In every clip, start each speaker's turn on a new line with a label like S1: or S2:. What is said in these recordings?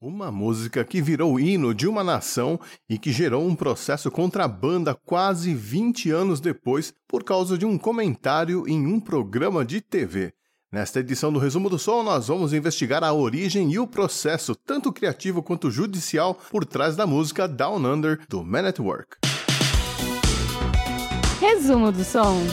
S1: Uma música que virou hino de uma nação e que gerou um processo contra a banda quase 20 anos depois por causa de um comentário em um programa de TV. Nesta edição do Resumo do Som, nós vamos investigar a origem e o processo, tanto criativo quanto judicial, por trás da música Down Under do Man at Work.
S2: Resumo do Som.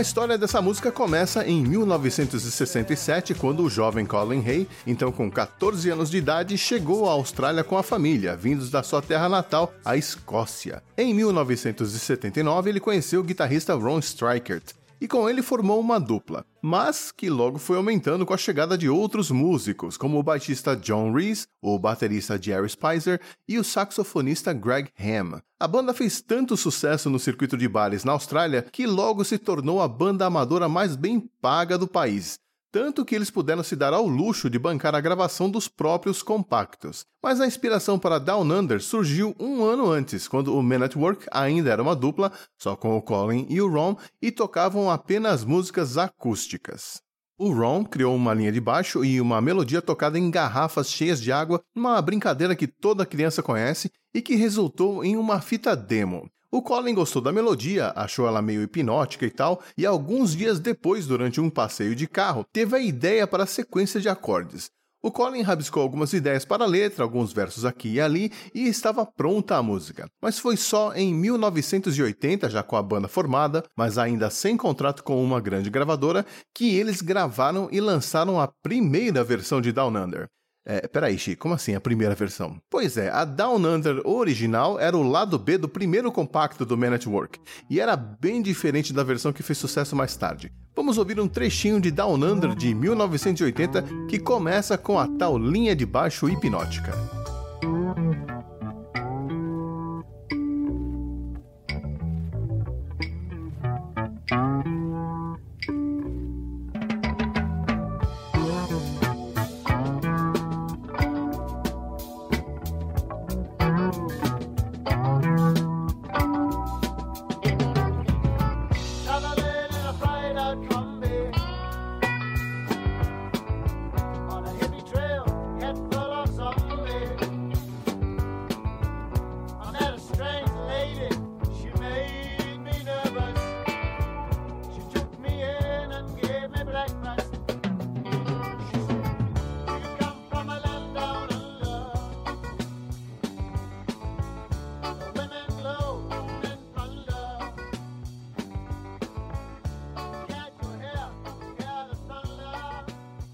S1: A história dessa música começa em 1967, quando o jovem Colin Hay, então com 14 anos de idade, chegou à Austrália com a família, vindos da sua terra natal, a Escócia. Em 1979, ele conheceu o guitarrista Ron Strikert, e com ele formou uma dupla, mas que logo foi aumentando com a chegada de outros músicos, como o baixista John Reese, o baterista Jerry Spicer e o saxofonista Greg Ham. A banda fez tanto sucesso no circuito de bares na Austrália que logo se tornou a banda amadora mais bem paga do país tanto que eles puderam se dar ao luxo de bancar a gravação dos próprios compactos. Mas a inspiração para Down Under surgiu um ano antes, quando o Men at Work ainda era uma dupla, só com o Colin e o Ron, e tocavam apenas músicas acústicas. O Ron criou uma linha de baixo e uma melodia tocada em garrafas cheias de água, uma brincadeira que toda criança conhece e que resultou em uma fita demo. O Colin gostou da melodia, achou ela meio hipnótica e tal, e alguns dias depois, durante um passeio de carro, teve a ideia para a sequência de acordes. O Colin rabiscou algumas ideias para a letra, alguns versos aqui e ali, e estava pronta a música. Mas foi só em 1980, já com a banda formada, mas ainda sem contrato com uma grande gravadora, que eles gravaram e lançaram a primeira versão de Down Under. É, peraí, Chico, como assim a primeira versão? Pois é, a Down Under original era o lado B do primeiro compacto do Man at Work, e era bem diferente da versão que fez sucesso mais tarde. Vamos ouvir um trechinho de Down Under de 1980 que começa com a tal linha de baixo hipnótica.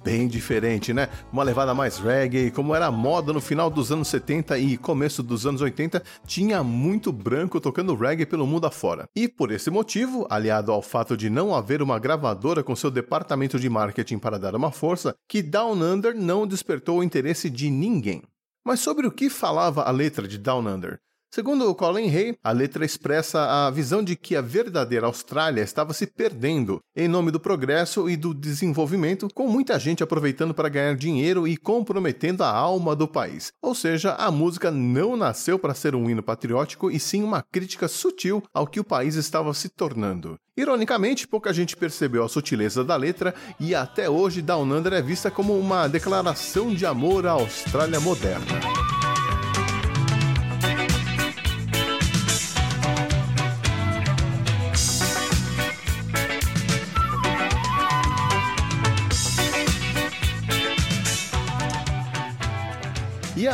S1: Bem diferente, né? Uma levada mais reggae, como era moda no final dos anos 70 e começo dos anos 80, tinha muito branco tocando reggae pelo mundo afora. E por esse motivo, aliado ao fato de não haver uma gravadora com seu departamento de marketing para dar uma força, que Down Under não despertou o interesse de ninguém. Mas sobre o que falava a letra de Down Under? Segundo Colin Hay, a letra expressa a visão de que a verdadeira Austrália estava se perdendo em nome do progresso e do desenvolvimento, com muita gente aproveitando para ganhar dinheiro e comprometendo a alma do país. Ou seja, a música não nasceu para ser um hino patriótico e sim uma crítica sutil ao que o país estava se tornando. Ironicamente, pouca gente percebeu a sutileza da letra e até hoje Down Under é vista como uma declaração de amor à Austrália moderna.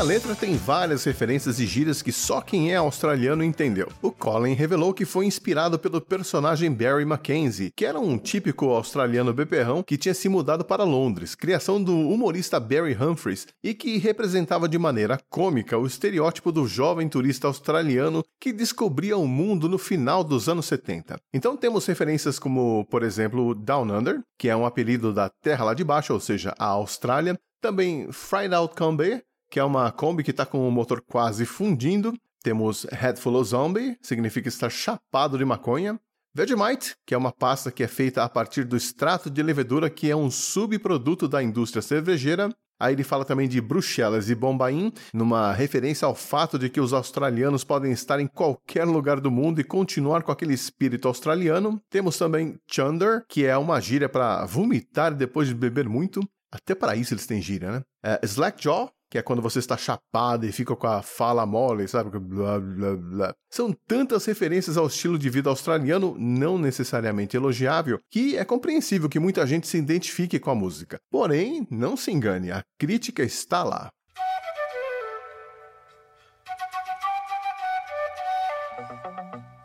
S1: A letra tem várias referências e gírias que só quem é australiano entendeu. O Colin revelou que foi inspirado pelo personagem Barry Mackenzie, que era um típico australiano beberrão que tinha se mudado para Londres, criação do humorista Barry Humphries, e que representava de maneira cômica o estereótipo do jovem turista australiano que descobria o mundo no final dos anos 70. Então temos referências como, por exemplo, Down Under, que é um apelido da terra lá de baixo, ou seja, a Austrália, também Fried Out Combe, que é uma Kombi que está com o motor quase fundindo. Temos Head Full of Zombie, significa estar chapado de maconha. Vegemite, que é uma pasta que é feita a partir do extrato de levedura, que é um subproduto da indústria cervejeira. Aí ele fala também de Bruxelas e Bombaim, numa referência ao fato de que os australianos podem estar em qualquer lugar do mundo e continuar com aquele espírito australiano. Temos também Chunder, que é uma gíria para vomitar depois de beber muito. Até para isso eles têm gíria, né? É, Slackjaw, que é quando você está chapado e fica com a fala mole, sabe? Blá, blá, blá. São tantas referências ao estilo de vida australiano, não necessariamente elogiável, que é compreensível que muita gente se identifique com a música. Porém, não se engane, a crítica está lá.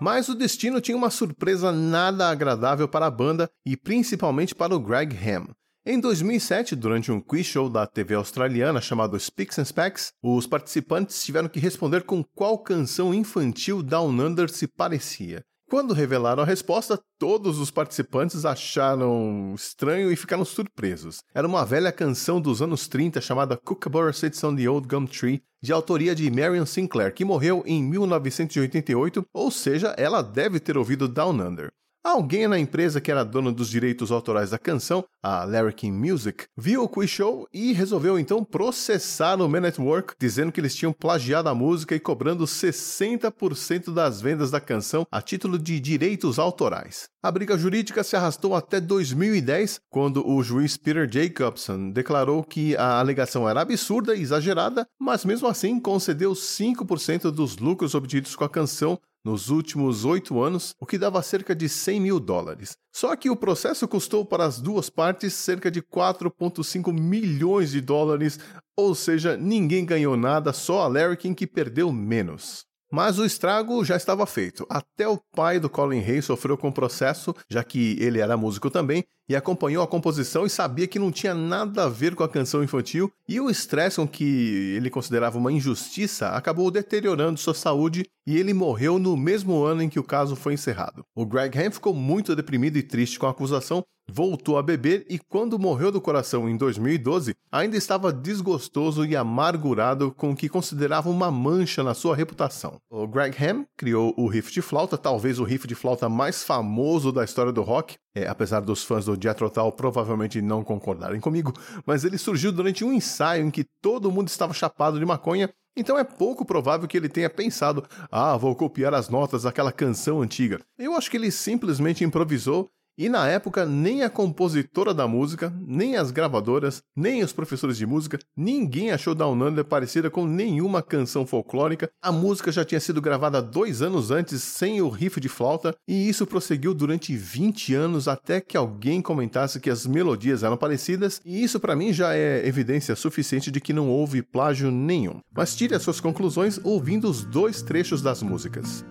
S1: Mas o destino tinha uma surpresa nada agradável para a banda e principalmente para o Greg Ham. Em 2007, durante um quiz show da TV australiana chamado Speaks and Specs, os participantes tiveram que responder com qual canção infantil Down Under se parecia. Quando revelaram a resposta, todos os participantes acharam estranho e ficaram surpresos. Era uma velha canção dos anos 30 chamada Kookaburra Sits on the Old Gum Tree, de autoria de Marion Sinclair, que morreu em 1988, ou seja, ela deve ter ouvido Down Under. Alguém na empresa que era dona dos direitos autorais da canção, a Larry Music, viu o quiz show e resolveu então processar o Man Network, dizendo que eles tinham plagiado a música e cobrando 60% das vendas da canção a título de direitos autorais. A briga jurídica se arrastou até 2010, quando o juiz Peter Jacobson declarou que a alegação era absurda e exagerada, mas mesmo assim concedeu 5% dos lucros obtidos com a canção nos últimos oito anos, o que dava cerca de 100 mil dólares. Só que o processo custou para as duas partes cerca de 4,5 milhões de dólares, ou seja, ninguém ganhou nada, só a Larry que perdeu menos. Mas o estrago já estava feito. Até o pai do Colin Hay sofreu com o processo, já que ele era músico também, e acompanhou a composição e sabia que não tinha nada a ver com a canção infantil, e o estresse com que ele considerava uma injustiça acabou deteriorando sua saúde e ele morreu no mesmo ano em que o caso foi encerrado. O Greg Ham ficou muito deprimido e triste com a acusação, voltou a beber e, quando morreu do coração em 2012, ainda estava desgostoso e amargurado com o que considerava uma mancha na sua reputação. O Greg Ham criou o riff de flauta, talvez o riff de flauta mais famoso da história do rock, é, apesar dos fãs do Jethro Tull provavelmente não concordarem comigo, mas ele surgiu durante um ensaio em que todo mundo estava chapado de maconha então é pouco provável que ele tenha pensado: ah, vou copiar as notas daquela canção antiga. Eu acho que ele simplesmente improvisou e na época, nem a compositora da música, nem as gravadoras, nem os professores de música, ninguém achou Down Under parecida com nenhuma canção folclórica. A música já tinha sido gravada dois anos antes, sem o riff de flauta, e isso prosseguiu durante 20 anos até que alguém comentasse que as melodias eram parecidas, e isso para mim já é evidência suficiente de que não houve plágio nenhum. Mas tire as suas conclusões ouvindo os dois trechos das músicas.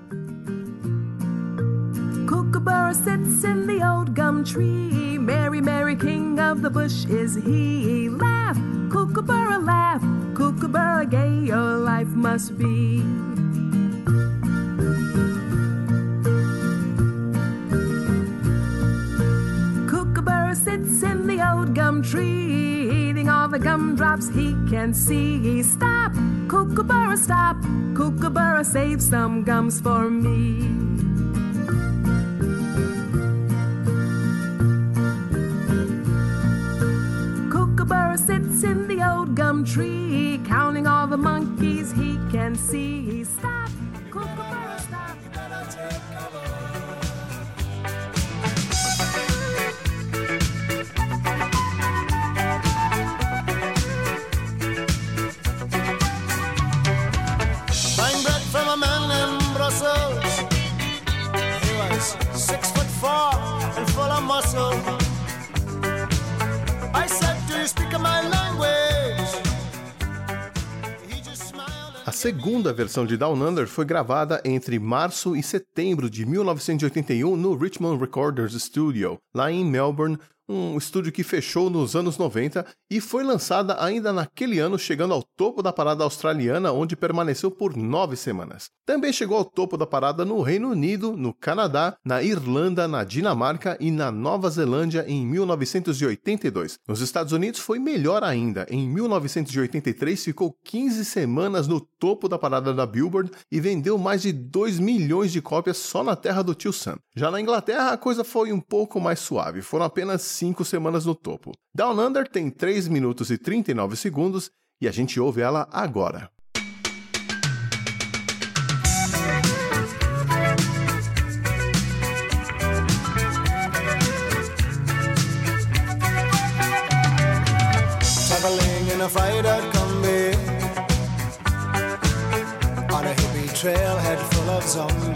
S1: Kookaburra sits in the old gum tree. Merry, merry king of the bush is he. Laugh, Kookaburra, laugh. Kookaburra, gay your life must be. Kookaburra sits in the old gum tree, eating all the gumdrops he can see. Stop, Kookaburra, stop. Kookaburra, save some gums for me. The monkeys he can see. Stop, kookaburra, segunda versão de Down Under foi gravada entre março e setembro de 1981 no Richmond Recorders Studio, lá em Melbourne,
S2: um estúdio que fechou nos anos 90 e foi lançada ainda naquele ano, chegando ao topo da parada australiana, onde permaneceu por nove semanas. Também chegou ao topo da parada no Reino Unido, no Canadá, na Irlanda, na Dinamarca e na Nova Zelândia em 1982. Nos Estados Unidos foi melhor ainda. Em 1983 ficou 15 semanas no topo da parada da Billboard e vendeu mais de 2 milhões de cópias só na terra do tio Sam. Já na Inglaterra a coisa foi um pouco mais suave, foram apenas 5 semanas no topo. Down Under tem 3 minutos e 39 segundos e a gente ouve ela agora. Trailhead full of zombies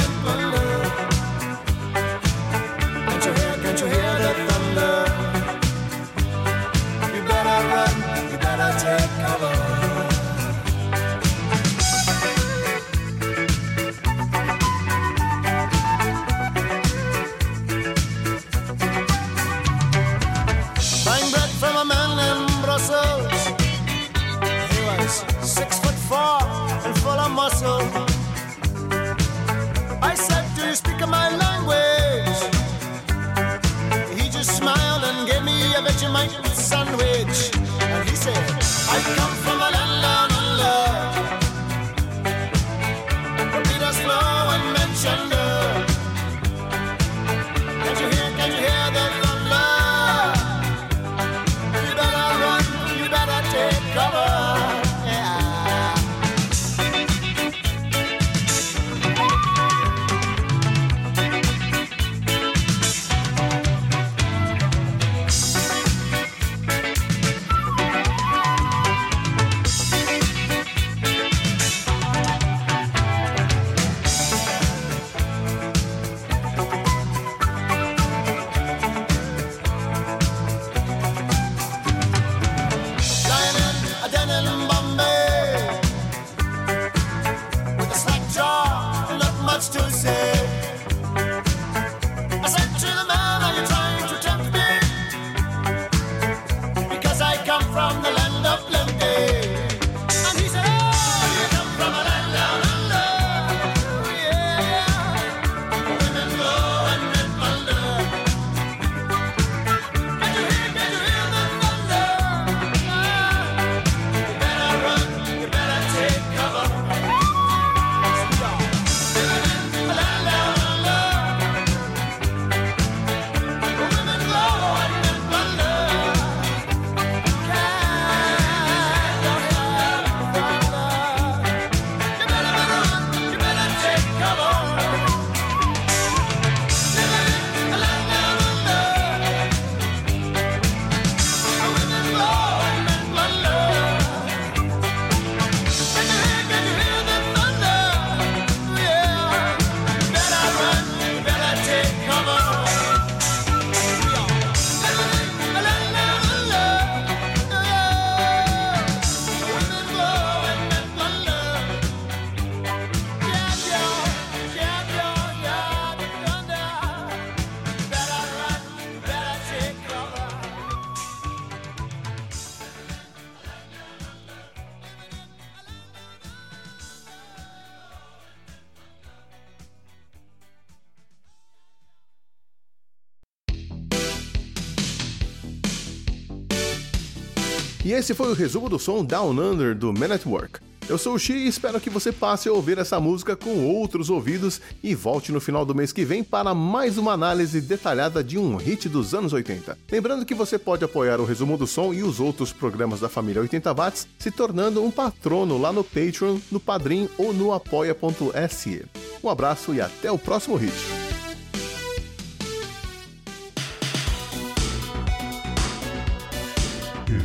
S2: E esse foi o resumo do som Down Under do Man at Work. Eu sou o Xi e espero que você passe a ouvir essa música com outros ouvidos e volte no final do mês que vem para mais uma análise detalhada de um hit dos anos 80. Lembrando que você pode apoiar o resumo do som e os outros programas da família 80 watts se tornando um patrono lá no Patreon, no Padrim ou no apoia.se. Um abraço e até o próximo hit.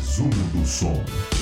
S1: Resumo do som.